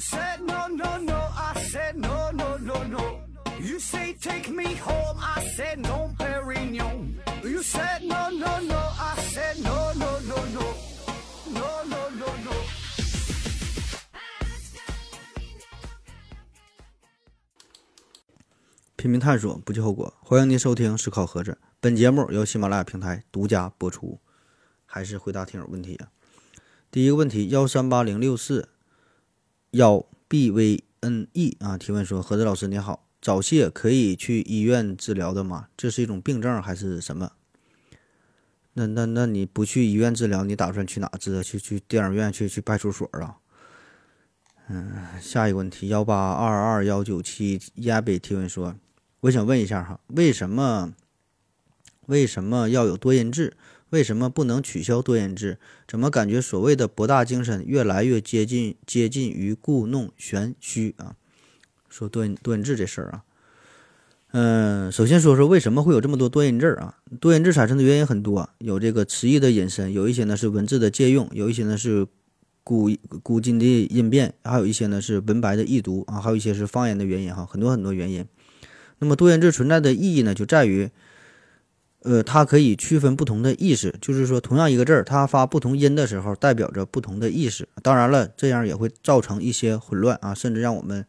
said no, no, no. I said no, no, no, no. You say take me home. I said no, Perignon. You said no, no, no. I said no, no, no, no. No, no, no, no. 拼命探索，不计后果。欢迎您收听《思考盒子》，本节目由喜马拉雅平台独家播出。还是回答听友问题啊。第一个问题，幺三八零六四幺 b v n e 啊，提问说：何子老师你好，早泄可以去医院治疗的吗？这是一种病症还是什么？那那那你不去医院治疗，你打算去哪治？去去电影院，去去派出所啊？嗯，下一个问题，幺八二二幺九七亚北提问说。我想问一下哈，为什么为什么要有多音字？为什么不能取消多音字？怎么感觉所谓的博大精深越来越接近接近于故弄玄虚啊？说多音多音字这事儿啊，嗯，首先说说为什么会有这么多多音字啊？多音字产生的原因很多，有这个词义的引申，有一些呢是文字的借用，有一些呢是古古今的音变，还有一些呢是文白的易读啊，还有一些是方言的原因哈，很多很多原因。那么多音字存在的意义呢，就在于，呃，它可以区分不同的意思，就是说，同样一个字儿，它发不同音的时候，代表着不同的意思。当然了，这样也会造成一些混乱啊，甚至让我们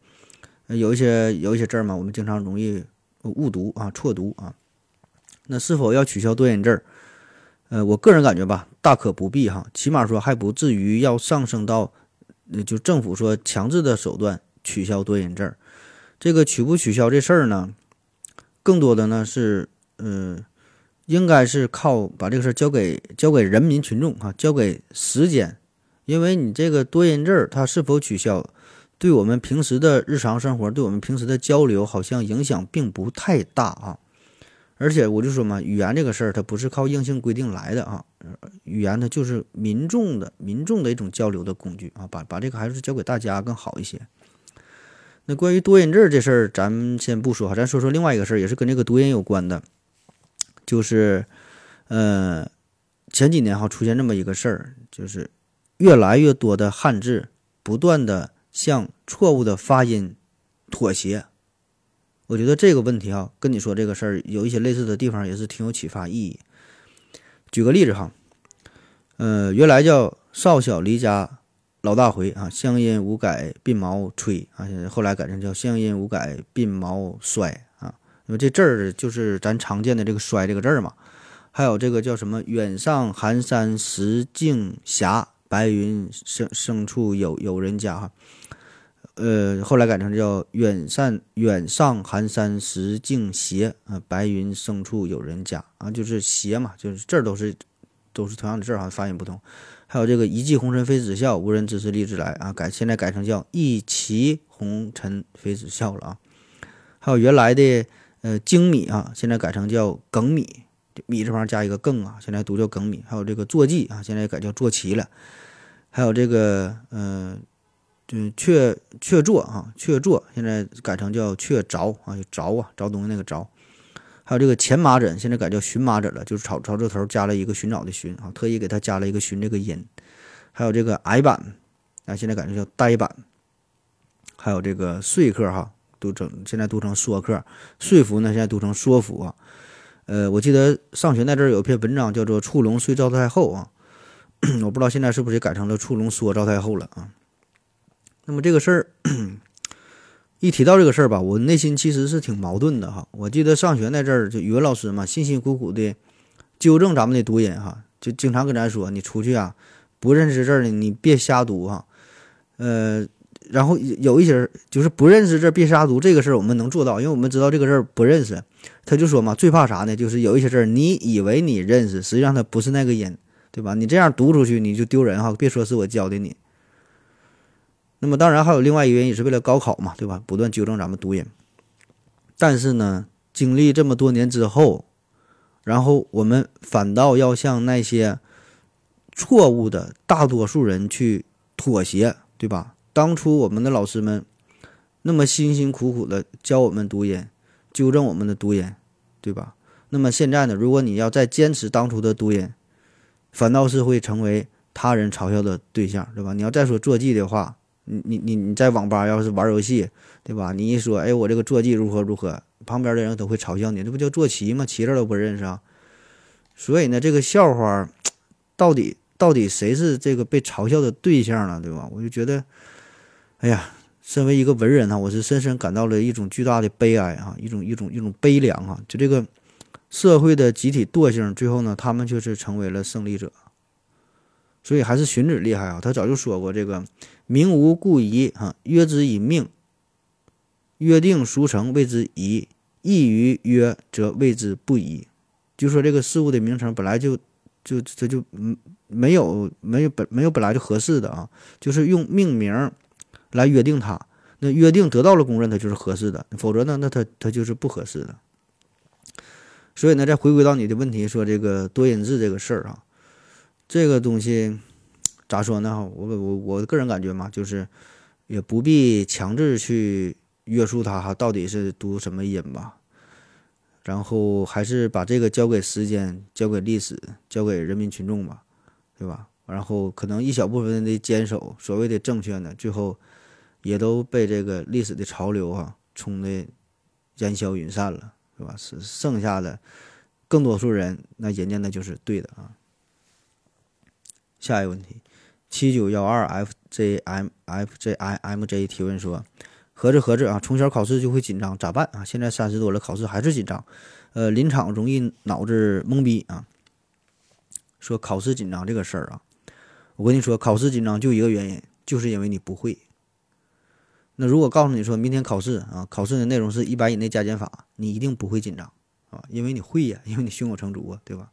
有一些有一些字儿嘛，我们经常容易误读啊、错读啊。那是否要取消多音字儿？呃，我个人感觉吧，大可不必哈，起码说还不至于要上升到，就政府说强制的手段取消多音字儿。这个取不取消这事儿呢？更多的呢是，嗯，应该是靠把这个事儿交给交给人民群众啊，交给时间，因为你这个多音字儿它是否取消，对我们平时的日常生活，对我们平时的交流，好像影响并不太大啊。而且我就说嘛，语言这个事儿它不是靠硬性规定来的啊，语言它就是民众的民众的一种交流的工具啊，把把这个还是交给大家更好一些。那关于多音字这事儿，咱先不说哈，咱说说另外一个事儿，也是跟这个读音有关的，就是，呃，前几年哈出现这么一个事儿，就是越来越多的汉字不断的向错误的发音妥协。我觉得这个问题哈，跟你说这个事儿有一些类似的地方，也是挺有启发意义。举个例子哈，呃，原来叫少小离家。老大回啊，乡音无改鬓毛衰啊，后来改成叫乡音无改鬓毛衰。这字儿就是咱常见的这个“衰”这个字儿嘛。还有这个叫什么“远上寒山石径斜，白云深深处有有人家”哈。呃，后来改成叫“远上远上寒山石径斜啊，白云深处有人家”啊，就是“斜”嘛，就是字儿都是都是同样的字儿哈，发音不同。还有这个一骑红尘妃子笑，无人知是荔枝来啊，改现在改成叫一骑红尘妃子笑了啊。还有原来的呃精米啊，现在改成叫梗米，米字旁加一个更啊，现在读叫梗米。还有这个坐骑啊，现在改叫坐骑了。还有这个呃，就雀雀坐啊，雀坐现在改成叫雀着啊，着啊，着东西那个着。还有这个前麻疹，现在改叫荨麻疹了，就是朝朝这头加了一个寻找的寻啊，特意给它加了一个寻这个音。还有这个矮板啊，现在改成叫呆板。还有这个说客哈，读成现在读成说客，说服呢现在读成说服啊。呃，我记得上学那阵儿有一篇文章叫做《触龙说赵太后》啊，我不知道现在是不是也改成了《触龙说赵太后》了啊。那么这个事儿。一提到这个事儿吧，我内心其实是挺矛盾的哈。我记得上学那阵儿，就语文老师嘛，辛辛苦苦的纠正咱们的读音哈，就经常跟咱说：“你出去啊，不认识字儿的，你别瞎读哈。”呃，然后有一些就是不认识字别瞎读，这个事儿我们能做到，因为我们知道这个字儿不认识。他就说嘛，最怕啥呢？就是有一些字儿你以为你认识，实际上它不是那个音，对吧？你这样读出去你就丢人哈，别说是我教的你。那么当然还有另外一个原因，也是为了高考嘛，对吧？不断纠正咱们读音。但是呢，经历这么多年之后，然后我们反倒要向那些错误的大多数人去妥协，对吧？当初我们的老师们那么辛辛苦苦的教我们读音，纠正我们的读音，对吧？那么现在呢，如果你要再坚持当初的读音，反倒是会成为他人嘲笑的对象，对吧？你要再说坐骑的话。你你你你在网吧要是玩游戏，对吧？你一说，哎，我这个坐骑如何如何，旁边的人都会嘲笑你，这不叫坐骑吗？骑着都不认识啊。所以呢，这个笑话到底到底谁是这个被嘲笑的对象呢？对吧？我就觉得，哎呀，身为一个文人呢，我是深深感到了一种巨大的悲哀啊，一种一种一种悲凉啊。就这个社会的集体惰性，最后呢，他们却是成为了胜利者。所以还是荀子厉害啊，他早就说过这个“名无故疑，啊，约之以命，约定俗成谓之宜，异于约则谓之不宜。”就说这个事物的名称本来就就这就嗯没有没有本没有本来就合适的啊，就是用命名来约定它，那约定得到了公认，它就是合适的；否则呢，那它它就是不合适的。所以呢，再回归到你的问题，说这个多音字这个事儿啊，这个东西咋说呢？我我我个人感觉嘛，就是也不必强制去约束它哈，到底是读什么音吧。然后还是把这个交给时间，交给历史，交给人民群众吧，对吧？然后可能一小部分的坚守所谓的正确呢，最后也都被这个历史的潮流啊冲的烟消云散了，是吧？是剩下的更多数人，那人家那就是对的啊。下一个问题，七九幺二 f j m f j i m j 提问说。合着合着啊，从小考试就会紧张，咋办啊？现在三十多了，考试还是紧张，呃，临场容易脑子懵逼啊。说考试紧张这个事儿啊，我跟你说，考试紧张就一个原因，就是因为你不会。那如果告诉你说明天考试啊，考试的内容是一百以内加减法，你一定不会紧张啊，因为你会呀，因为你胸有成竹啊，对吧？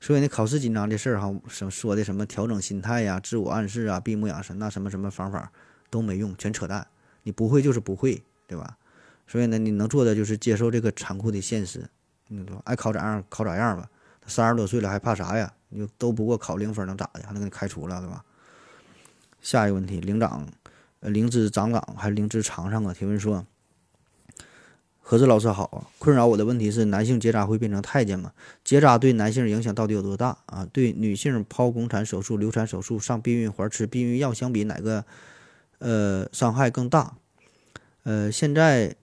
所以呢，考试紧张这事儿哈，什说的什么调整心态呀、自我暗示啊、闭目养神那什么什么方法都没用，全扯淡。你不会就是不会，对吧？所以呢，你能做的就是接受这个残酷的现实。你说爱考咋样考咋样吧，三十多岁了还怕啥呀？你就都不过考零分能咋的？还能给你开除了，对吧？下一个问题，领长，灵芝长岗还是灵芝长上啊？提问说，何志老师好啊，困扰我的问题是男性结扎会变成太监吗？结扎对男性影响到底有多大啊？对女性剖宫产手术、流产手术上避孕环、吃避孕药相比哪个？呃，伤害更大。呃，现在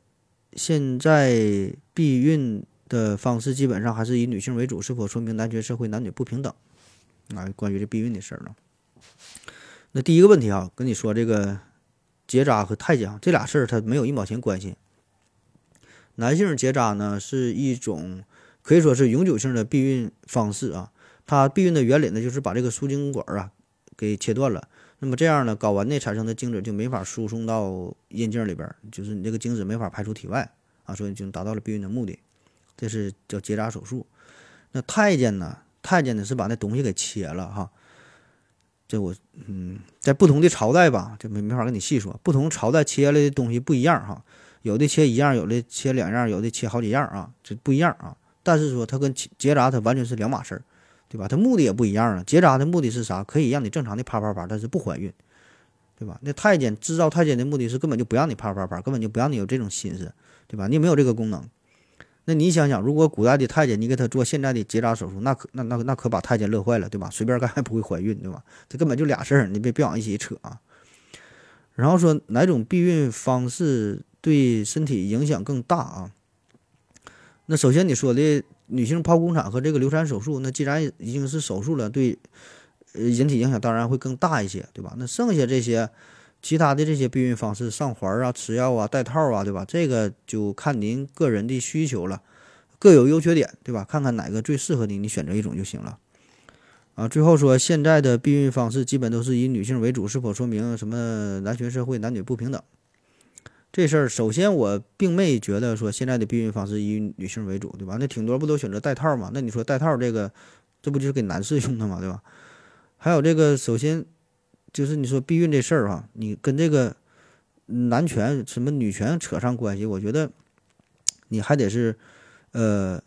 现在避孕的方式基本上还是以女性为主，是否说明男权社会男女不平等？啊，关于这避孕的事儿呢？那第一个问题啊，跟你说这个结扎和太监这俩事儿，它没有一毛钱关系。男性结扎呢是一种可以说是永久性的避孕方式啊，它避孕的原理呢就是把这个输精管啊给切断了。那么这样呢，睾丸内产生的精子就没法输送到阴茎里边，就是你这个精子没法排出体外啊，所以就达到了避孕的目的，这是叫结扎手术。那太监呢？太监呢是把那东西给切了哈。这我嗯，在不同的朝代吧，这没没法跟你细说，不同朝代切了的东西不一样哈，有的切一样，有的切两样，有的切好几样啊，这不一样啊。但是说它跟结扎它完全是两码事儿。对吧？它目的也不一样啊。结扎的目的是啥？可以让你正常的啪啪啪，但是不怀孕，对吧？那太监制造太监的目的是根本就不让你啪啪啪，根本就不让你有这种心思，对吧？你没有这个功能。那你想想，如果古代的太监你给他做现在的结扎手术，那可那那那可把太监乐坏了，对吧？随便干还不会怀孕，对吧？这根本就俩事儿，你别别往一起扯啊。然后说哪种避孕方式对身体影响更大啊？那首先你说的。女性剖宫产和这个流产手术，那既然已经是手术了，对，人体影响当然会更大一些，对吧？那剩下这些其他的这些避孕方式，上环啊、吃药啊、戴套啊，对吧？这个就看您个人的需求了，各有优缺点，对吧？看看哪个最适合你，你选择一种就行了。啊，最后说，现在的避孕方式基本都是以女性为主，是否说明什么男权社会男女不平等？这事儿，首先我并没觉得说现在的避孕方式以女性为主，对吧？那挺多不都选择戴套嘛？那你说戴套这个，这不就是给男士用的嘛，对吧？还有这个，首先就是你说避孕这事儿哈，你跟这个男权什么女权扯上关系，我觉得你还得是，呃，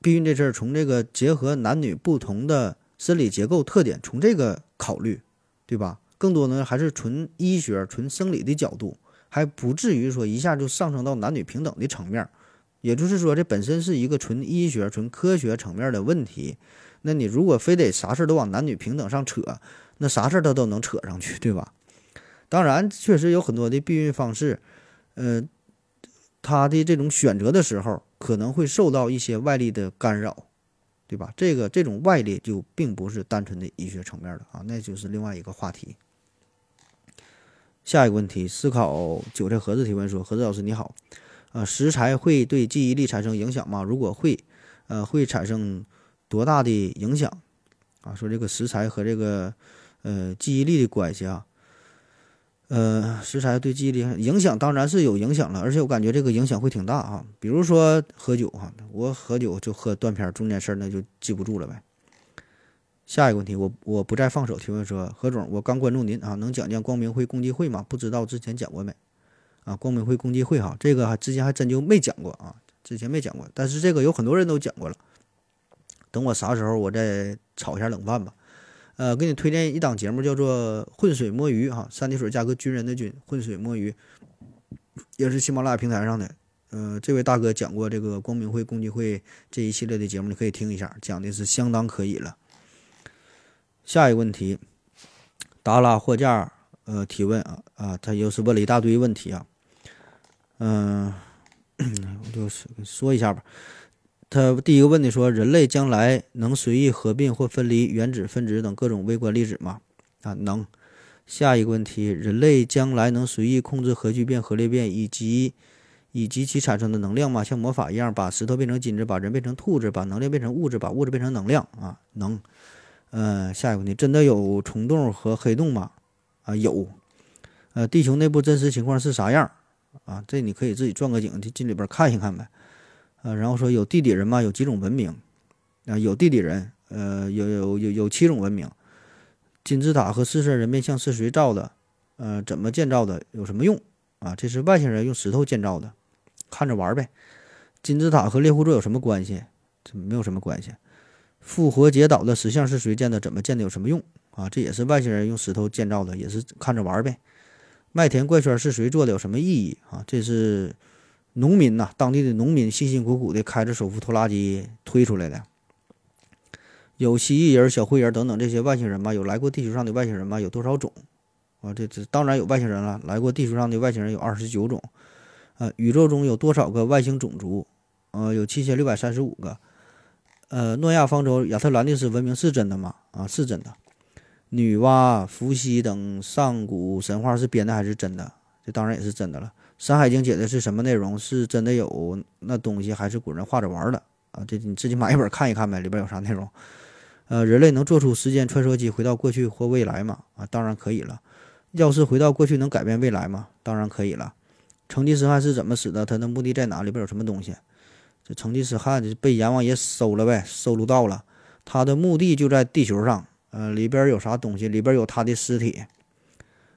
避孕这事儿从这个结合男女不同的生理结构特点，从这个考虑，对吧？更多呢还是纯医学、纯生理的角度。还不至于说一下就上升到男女平等的层面，也就是说，这本身是一个纯医学、纯科学层面的问题。那你如果非得啥事儿都往男女平等上扯，那啥事儿他都能扯上去，对吧？当然，确实有很多的避孕方式，呃，他的这种选择的时候可能会受到一些外力的干扰，对吧？这个这种外力就并不是单纯的医学层面的啊，那就是另外一个话题。下一个问题，思考韭菜盒子提问说：盒子老师你好，呃，食材会对记忆力产生影响吗？如果会，呃，会产生多大的影响？啊，说这个食材和这个呃记忆力的关系啊，呃，食材对记忆力影响当然是有影响了，而且我感觉这个影响会挺大啊。比如说喝酒哈，我喝酒就喝断片，中间事儿那就记不住了呗。下一个问题，我我不再放手提问说，何总，我刚关注您啊，能讲讲光明会共济会吗？不知道之前讲过没？啊，光明会共济会哈，这个还之前还真就没讲过啊，之前没讲过，但是这个有很多人都讲过了。等我啥时候我再炒一下冷饭吧。呃，给你推荐一档节目，叫做《浑水摸鱼》哈，三点水加个军人的军，浑水摸鱼，也是喜马拉雅平台上的。呃，这位大哥讲过这个光明会共济会这一系列的节目，你可以听一下，讲的是相当可以了。下一个问题，达拉货架呃提问啊啊，他又是问了一大堆问题啊，嗯，我就说一下吧。他第一个问题说，人类将来能随意合并或分离原子、分子等各种微观粒子吗？啊，能。下一个问题，人类将来能随意控制核聚变、核裂变以及以及其产生的能量吗？像魔法一样，把石头变成金子，把人变成兔子，把能量变成物质，把物质变成能量啊？能。呃，下一个问题，真的有虫洞和黑洞吗？啊，有。呃，地球内部真实情况是啥样？啊，这你可以自己钻个井进里边看一看呗。呃，然后说有地底人吗？有几种文明？啊，有地底人。呃，有有有有七种文明。金字塔和四色人面像是谁造的？呃，怎么建造的？有什么用？啊，这是外星人用石头建造的，看着玩呗。金字塔和猎户座有什么关系？这没有什么关系。复活节岛的石像是谁建的？怎么建的？有什么用啊？这也是外星人用石头建造的，也是看着玩呗。麦田怪圈是谁做的？有什么意义啊？这是农民呐，当地的农民辛辛苦苦的开着手扶拖拉机推出来的。有蜥蜴人、小灰人等等这些外星人吗？有来过地球上的外星人吗？有多少种啊？这这当然有外星人了，来过地球上的外星人有二十九种。呃，宇宙中有多少个外星种族？呃，有七千六百三十五个。呃，诺亚方舟、亚特兰蒂斯文明是真的吗？啊，是真的。女娲、伏羲等上古神话是编的还是真的？这当然也是真的了。《山海经》写的是什么内容？是真的有那东西，还是古人画着玩的？啊，这你自己买一本看一看呗，里边有啥内容？呃，人类能做出时间穿梭机回到过去或未来吗？啊，当然可以了。要是回到过去能改变未来吗？当然可以了。成吉思汗是怎么死的？他的目的在哪？里边有什么东西？这成吉思汗就被阎王爷收了呗，收录到了。他的墓地就在地球上，呃，里边有啥东西？里边有他的尸体。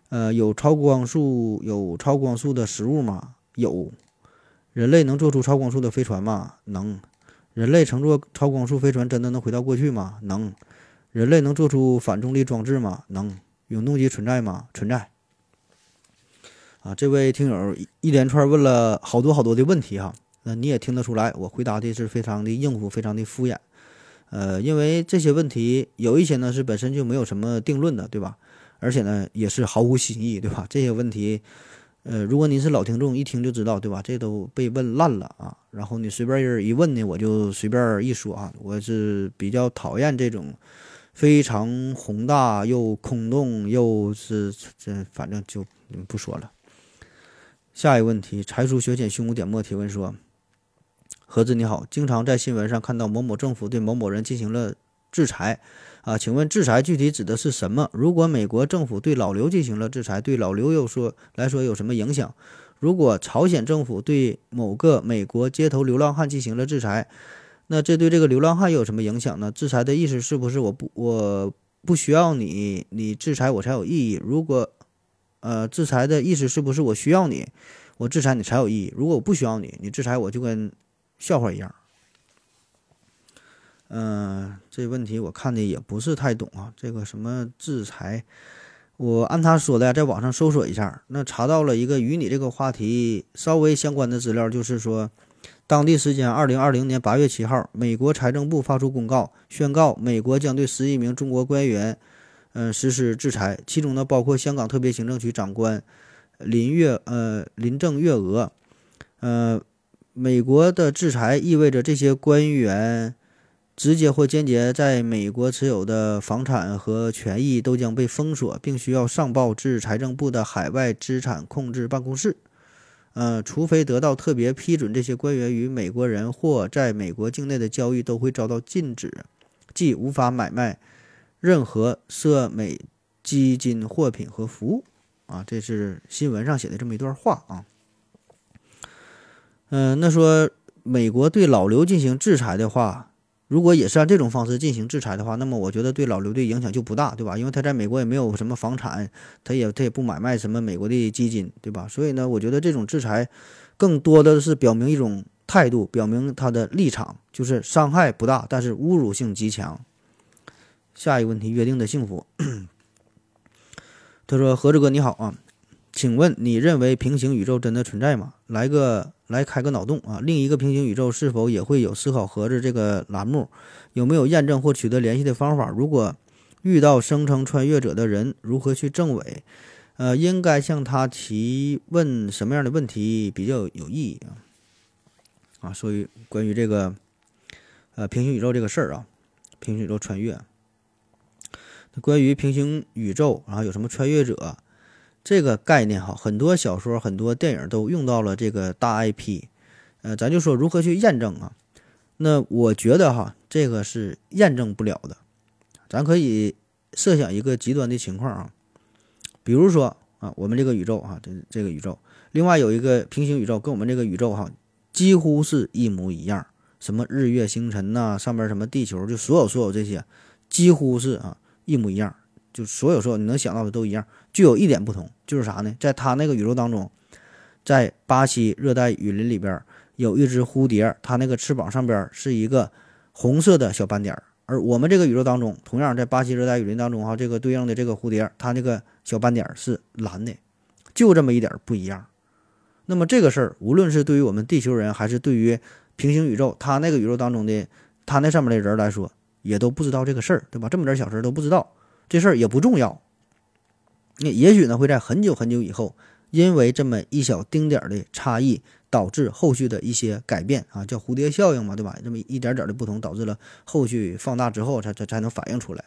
呃，有超光速有超光速的食物吗？有。人类能做出超光速的飞船吗？能。人类乘坐超光速飞船真的能回到过去吗？能。人类能做出反重力装置吗？能。永动机存在吗？存在。啊，这位听友一连串问了好多好多的问题哈。那你也听得出来，我回答的是非常的应付，非常的敷衍，呃，因为这些问题有一些呢是本身就没有什么定论的，对吧？而且呢也是毫无新意，对吧？这些问题，呃，如果您是老听众，一听就知道，对吧？这都被问烂了啊！然后你随便人一问呢，我就随便一说啊，我是比较讨厌这种非常宏大又空洞又是这，反正就不说了。下一个问题，才疏学浅，胸无点墨提问说。何子你好，经常在新闻上看到某某政府对某某人进行了制裁，啊，请问制裁具体指的是什么？如果美国政府对老刘进行了制裁，对老刘又说来说有什么影响？如果朝鲜政府对某个美国街头流浪汉进行了制裁，那这对这个流浪汉有什么影响呢？制裁的意思是不是我不我不需要你，你制裁我才有意义？如果，呃，制裁的意思是不是我需要你，我制裁你才有意义？如果我不需要你，你制裁我就跟。笑话一样，嗯，这问题我看的也不是太懂啊。这个什么制裁，我按他说的，在网上搜索一下，那查到了一个与你这个话题稍微相关的资料，就是说，当地时间二零二零年八月七号，美国财政部发出公告，宣告美国将对十一名中国官员，嗯、实施制裁，其中呢包括香港特别行政区长官林月呃林郑月娥，呃，美国的制裁意味着这些官员直接或间接在美国持有的房产和权益都将被封锁，并需要上报至财政部的海外资产控制办公室。呃，除非得到特别批准，这些官员与美国人或在美国境内的交易都会遭到禁止，即无法买卖任何涉美基金货品和服务。啊，这是新闻上写的这么一段话啊。嗯、那说美国对老刘进行制裁的话，如果也是按这种方式进行制裁的话，那么我觉得对老刘的影响就不大，对吧？因为他在美国也没有什么房产，他也他也不买卖什么美国的基金，对吧？所以呢，我觉得这种制裁更多的是表明一种态度，表明他的立场，就是伤害不大，但是侮辱性极强。下一个问题，约定的幸福。他说：“何志哥你好啊，请问你认为平行宇宙真的存在吗？来个来开个脑洞啊！另一个平行宇宙是否也会有思考盒子这个栏目？有没有验证或取得联系的方法？如果遇到声称穿越者的人，如何去证伪？呃，应该向他提问什么样的问题比较有意义啊？啊，所以关于这个呃平行宇宙这个事儿啊，平行宇宙穿越。”关于平行宇宙，然后有什么穿越者这个概念哈，很多小说、很多电影都用到了这个大 IP。呃，咱就说如何去验证啊？那我觉得哈，这个是验证不了的。咱可以设想一个极端的情况啊，比如说啊，我们这个宇宙哈，这这个宇宙，另外有一个平行宇宙跟我们这个宇宙哈几乎是一模一样，什么日月星辰呐、上边什么地球，就所有所有这些几乎是啊。一模一样，就所有所有你能想到的都一样，具有一点不同，就是啥呢？在他那个宇宙当中，在巴西热带雨林里边有一只蝴蝶，它那个翅膀上边是一个红色的小斑点儿，而我们这个宇宙当中，同样在巴西热带雨林当中哈，这个对应的这个蝴蝶，它那个小斑点儿是蓝的，就这么一点不一样。那么这个事儿，无论是对于我们地球人，还是对于平行宇宙，它那个宇宙当中的它那上面的人来说，也都不知道这个事儿，对吧？这么点小事都不知道，这事儿也不重要。那也许呢，会在很久很久以后，因为这么一小丁点儿的差异，导致后续的一些改变啊，叫蝴蝶效应嘛，对吧？这么一点点的不同，导致了后续放大之后，才才才能反映出来。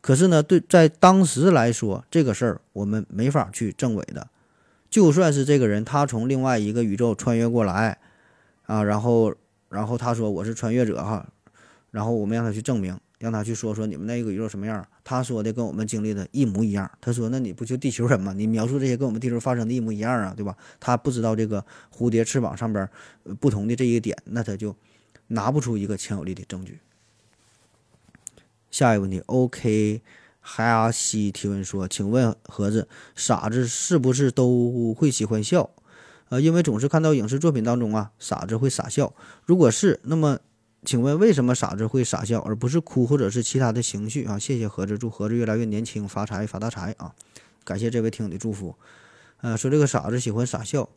可是呢，对在当时来说，这个事儿我们没法去证伪的。就算是这个人他从另外一个宇宙穿越过来，啊，然后然后他说我是穿越者哈。然后我们让他去证明，让他去说说你们那个宇宙什么样。他说的跟我们经历的一模一样。他说：“那你不就地球人吗？你描述这些跟我们地球发生的一模一样啊，对吧？”他不知道这个蝴蝶翅膀上边不同的这一点，那他就拿不出一个强有力的证据。下一个问题，OK，哈西提问说：“请问盒子，傻子是不是都会喜欢笑？呃，因为总是看到影视作品当中啊，傻子会傻笑。如果是，那么。”请问为什么傻子会傻笑，而不是哭或者是其他的情绪啊？谢谢盒子，祝盒子越来越年轻，发财发大财啊！感谢这位听友的祝福。呃，说这个傻子喜欢傻笑，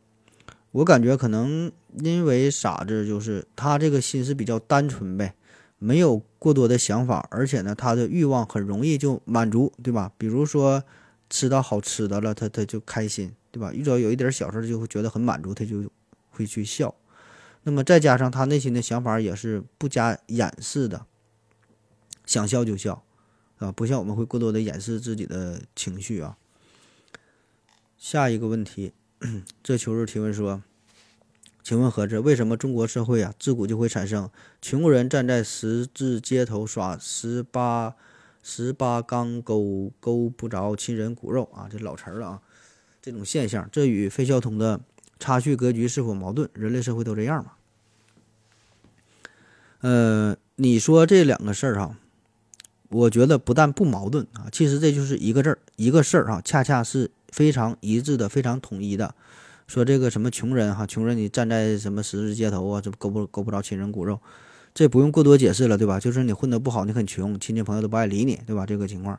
我感觉可能因为傻子就是他这个心思比较单纯呗，没有过多的想法，而且呢，他的欲望很容易就满足，对吧？比如说吃到好吃的了，他他就开心，对吧？遇到有一点小事就会觉得很满足，他就会去笑。那么再加上他内心的想法也是不加掩饰的，想笑就笑，啊，不像我们会过多的掩饰自己的情绪啊。下一个问题，这求日提问说，请问何志，为什么中国社会啊自古就会产生穷人站在十字街头耍十八十八钢钩钩不着亲人骨肉啊？这老词儿了啊，这种现象，这与费孝通的差序格局是否矛盾？人类社会都这样吗？呃，你说这两个事儿哈，我觉得不但不矛盾啊，其实这就是一个字儿，一个事儿哈，恰恰是非常一致的，非常统一的。说这个什么穷人哈，穷人你站在什么十字街头啊，这勾不勾不着亲人骨肉，这不用过多解释了，对吧？就是你混得不好，你很穷，亲戚朋友都不爱理你，对吧？这个情况。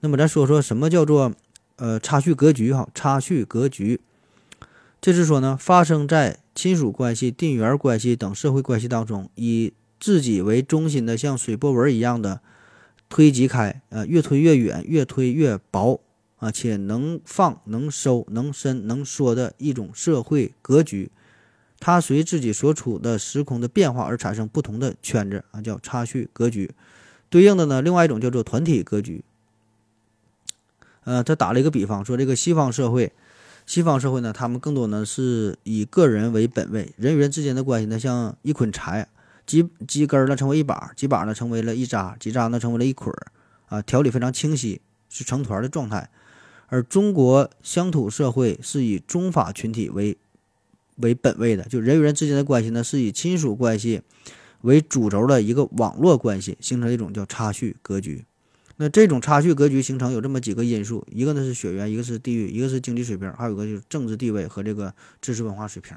那么咱说说什么叫做呃差序格局哈？差序格局，这是说呢，发生在亲属关系、地缘关系等社会关系当中，以自己为中心的像水波纹一样的推及开，呃，越推越远，越推越薄啊，且能放能收能伸能缩的一种社会格局。它随自己所处的时空的变化而产生不同的圈子啊，叫差序格局。对应的呢，另外一种叫做团体格局。呃，他打了一个比方，说这个西方社会，西方社会呢，他们更多呢是以个人为本位，人与人之间的关系呢，像一捆柴，几几根呢成为一把，几把呢成为了一扎，几扎呢成为了一捆儿，啊，条理非常清晰，是成团的状态。而中国乡土社会是以宗法群体为为本位的，就人与人之间的关系呢，是以亲属关系为主轴的一个网络关系，形成一种叫差序格局。那这种差序格局形成有这么几个因素，一个呢是血缘，一个是地域，一个是经济水平，还有一个就是政治地位和这个知识文化水平。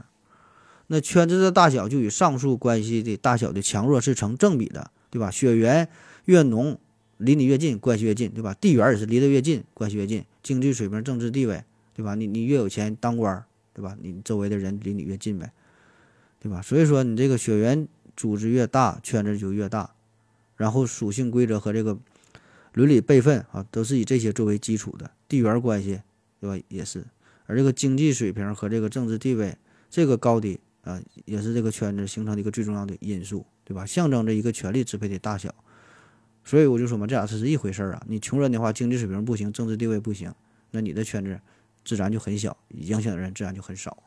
那圈子的大小就与上述关系的大小的强弱是成正比的，对吧？血缘越浓，离你越近，关系越近，对吧？地缘也是离得越近，关系越近。经济水平、政治地位，对吧？你你越有钱，当官，对吧？你周围的人离你越近呗，对吧？所以说你这个血缘组织越大，圈子就越大，然后属性规则和这个。伦理辈分啊，都是以这些作为基础的地缘关系，对吧？也是，而这个经济水平和这个政治地位，这个高低啊，也是这个圈子形成的一个最重要的因素，对吧？象征着一个权力支配的大小。所以我就说嘛，这俩是是一回事儿啊。你穷人的话，经济水平不行，政治地位不行，那你的圈子自然就很小，影响的人自然就很少。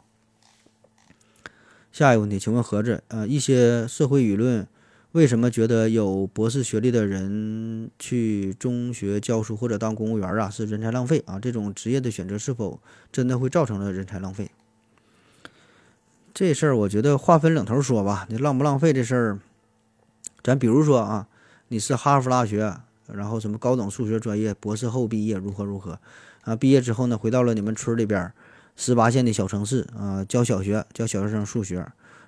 下一个问题，请问盒子，呃，一些社会舆论。为什么觉得有博士学历的人去中学教书或者当公务员啊是人才浪费啊？这种职业的选择是否真的会造成了人才浪费？这事儿我觉得划分两头说吧。你浪不浪费这事儿，咱比如说啊，你是哈佛大学，然后什么高等数学专业，博士后毕业如何如何啊？毕业之后呢，回到了你们村里边十八线的小城市啊，教小学教小学生数学。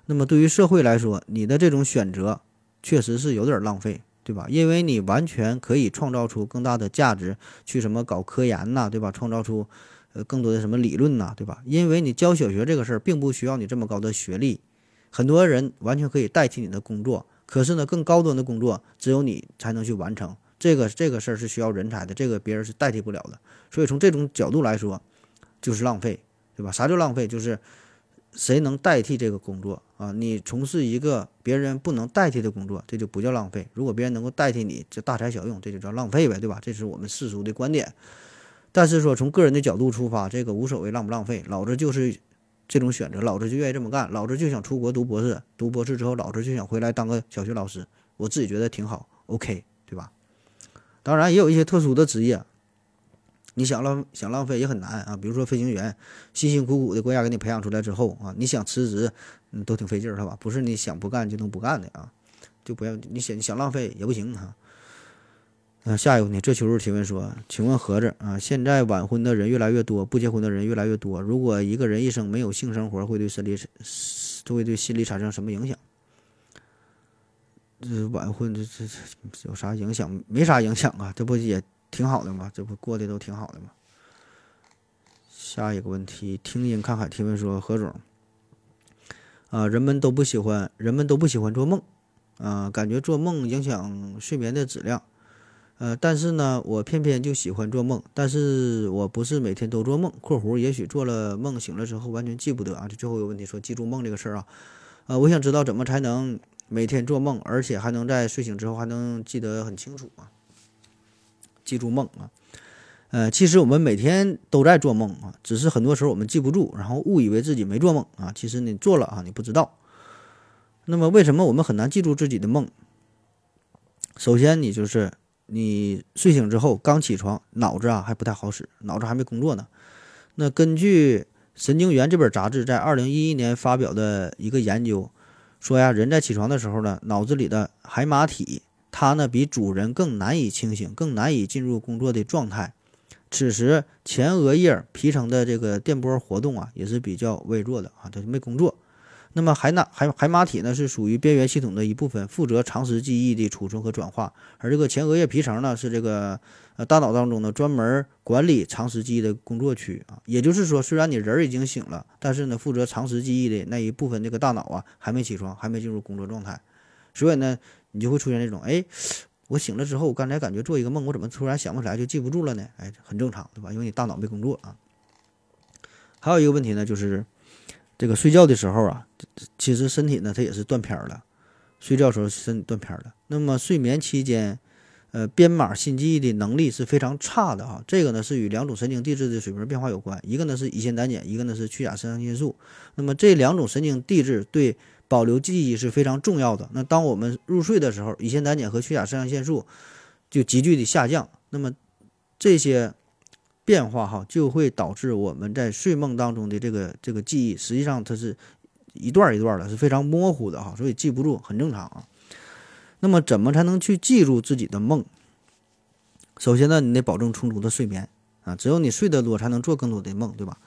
那么对于社会来说，你的这种选择。确实是有点浪费，对吧？因为你完全可以创造出更大的价值，去什么搞科研呐，对吧？创造出呃更多的什么理论呐，对吧？因为你教小学这个事儿，并不需要你这么高的学历，很多人完全可以代替你的工作。可是呢，更高端的工作只有你才能去完成，这个这个事儿是需要人才的，这个别人是代替不了的。所以从这种角度来说，就是浪费，对吧？啥叫浪费？就是。谁能代替这个工作啊？你从事一个别人不能代替的工作，这就不叫浪费。如果别人能够代替你，这大材小用，这就叫浪费呗，对吧？这是我们世俗的观点。但是说从个人的角度出发，这个无所谓浪不浪费，老子就是这种选择，老子就愿意这么干，老子就想出国读博士，读博士之后，老子就想回来当个小学老师，我自己觉得挺好，OK，对吧？当然也有一些特殊的职业。你想浪想浪费也很难啊，比如说飞行员，辛辛苦苦的国家给你培养出来之后啊，你想辞职，嗯，都挺费劲儿，是吧？不是你想不干就能不干的啊，就不要你想想浪费也不行哈。那下一个问题，这求助提问说，请问盒子啊，现在晚婚的人越来越多，不结婚的人越来越多，如果一个人一生没有性生活，会对身体会对心理产生什么影响？这晚婚这这这有啥影响？没啥影响啊，这不也？挺好的吗，这不过得都挺好的吗。下一个问题，听音看海提问说何总，啊，人们都不喜欢，人们都不喜欢做梦，啊，感觉做梦影响睡眠的质量，呃，但是呢，我偏偏就喜欢做梦，但是我不是每天都做梦。括弧也许做了梦醒了之后完全记不得啊。这最后一个问题说记住梦这个事儿啊，呃，我想知道怎么才能每天做梦，而且还能在睡醒之后还能记得很清楚啊。记住梦啊，呃，其实我们每天都在做梦啊，只是很多时候我们记不住，然后误以为自己没做梦啊，其实你做了啊，你不知道。那么为什么我们很难记住自己的梦？首先，你就是你睡醒之后刚起床，脑子啊还不太好使，脑子还没工作呢。那根据《神经元》这本杂志在二零一一年发表的一个研究说呀，人在起床的时候呢，脑子里的海马体。它呢比主人更难以清醒，更难以进入工作的状态。此时前额叶皮层的这个电波活动啊也是比较微弱的啊，它就没工作。那么海马海海马体呢是属于边缘系统的一部分，负责长时记忆的储存和转化。而这个前额叶皮层呢是这个呃大脑当中呢专门管理长时记忆的工作区啊。也就是说，虽然你人已经醒了，但是呢负责长时记忆的那一部分这个大脑啊还没起床，还没进入工作状态。所以呢。你就会出现这种，哎，我醒了之后，我刚才感觉做一个梦，我怎么突然想不起来就记不住了呢？哎，很正常，对吧？因为你大脑没工作啊。还有一个问题呢，就是这个睡觉的时候啊，其实身体呢它也是断片儿了，睡觉时候身体断片儿了。那么睡眠期间，呃，编码新记忆的能力是非常差的哈。这个呢是与两种神经递质的水平变化有关，一个呢是乙酰胆碱，一个呢是去甲肾上腺素。那么这两种神经递质对保留记忆是非常重要的。那当我们入睡的时候，乙酰胆碱和去甲肾上腺素就急剧的下降，那么这些。变化哈就会导致我们在睡梦当中的这个这个记忆，实际上它是一段一段的，是非常模糊的哈，所以记不住很正常啊。那么怎么才能去记住自己的梦？首先呢，你得保证充足的睡眠啊，只有你睡得多，才能做更多的梦，对吧？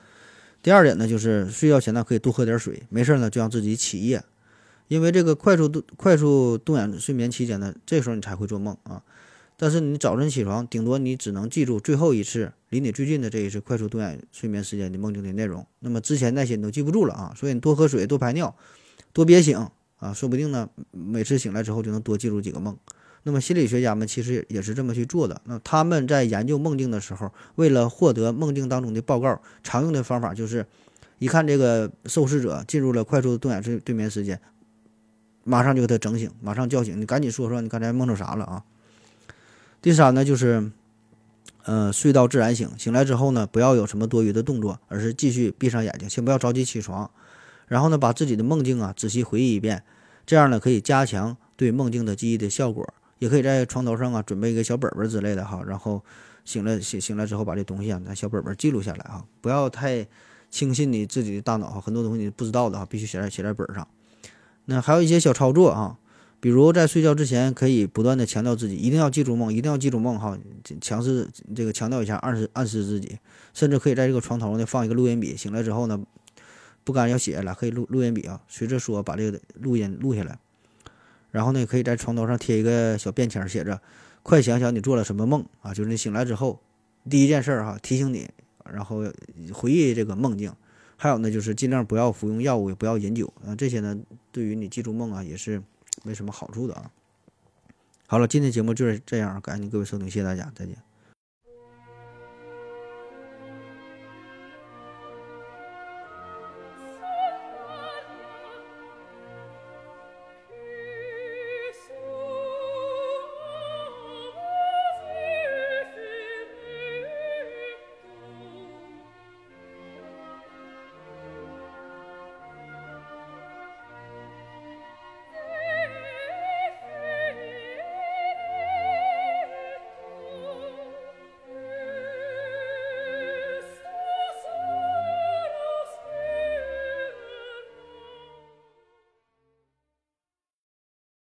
第二点呢，就是睡觉前呢可以多喝点水，没事呢就让自己起夜，因为这个快速动快速动眼睡眠期间呢，这时候你才会做梦啊。但是你早晨起床，顶多你只能记住最后一次离你最近的这一次快速动眼睡眠时间的梦境的内容。那么之前那些你都记不住了啊！所以你多喝水，多排尿，多憋醒啊，说不定呢，每次醒来之后就能多记住几个梦。那么心理学家们其实也是这么去做的。那他们在研究梦境的时候，为了获得梦境当中的报告，常用的方法就是，一看这个受试者进入了快速动眼睡睡眠时间，马上就给他整醒，马上叫醒你，赶紧说说你刚才梦着啥了啊？第三呢，就是，呃，睡到自然醒，醒来之后呢，不要有什么多余的动作，而是继续闭上眼睛，先不要着急起床，然后呢，把自己的梦境啊仔细回忆一遍，这样呢，可以加强对梦境的记忆的效果。也可以在床头上啊准备一个小本本之类的哈，然后醒了醒醒来之后把这东西啊在小本本记录下来哈，不要太轻信你自己的大脑哈，很多东西你不知道的哈，必须写在写在本上。那还有一些小操作啊。比如在睡觉之前，可以不断的强调自己一定要记住梦，一定要记住梦哈，强势这个强调一下，暗示暗示自己，甚至可以在这个床头呢放一个录音笔，醒来之后呢，不敢要写下来，可以录录音笔啊，随着说把这个录音录下来，然后呢，可以在床头上贴一个小便签，写着“快想想你做了什么梦啊”，就是你醒来之后第一件事儿哈，提醒你，然后回忆这个梦境。还有呢，就是尽量不要服用药物，也不要饮酒啊，这些呢，对于你记住梦啊，也是。没什么好处的啊。好了，今天节目就是这样，感谢您各位收听，谢谢大家，再见。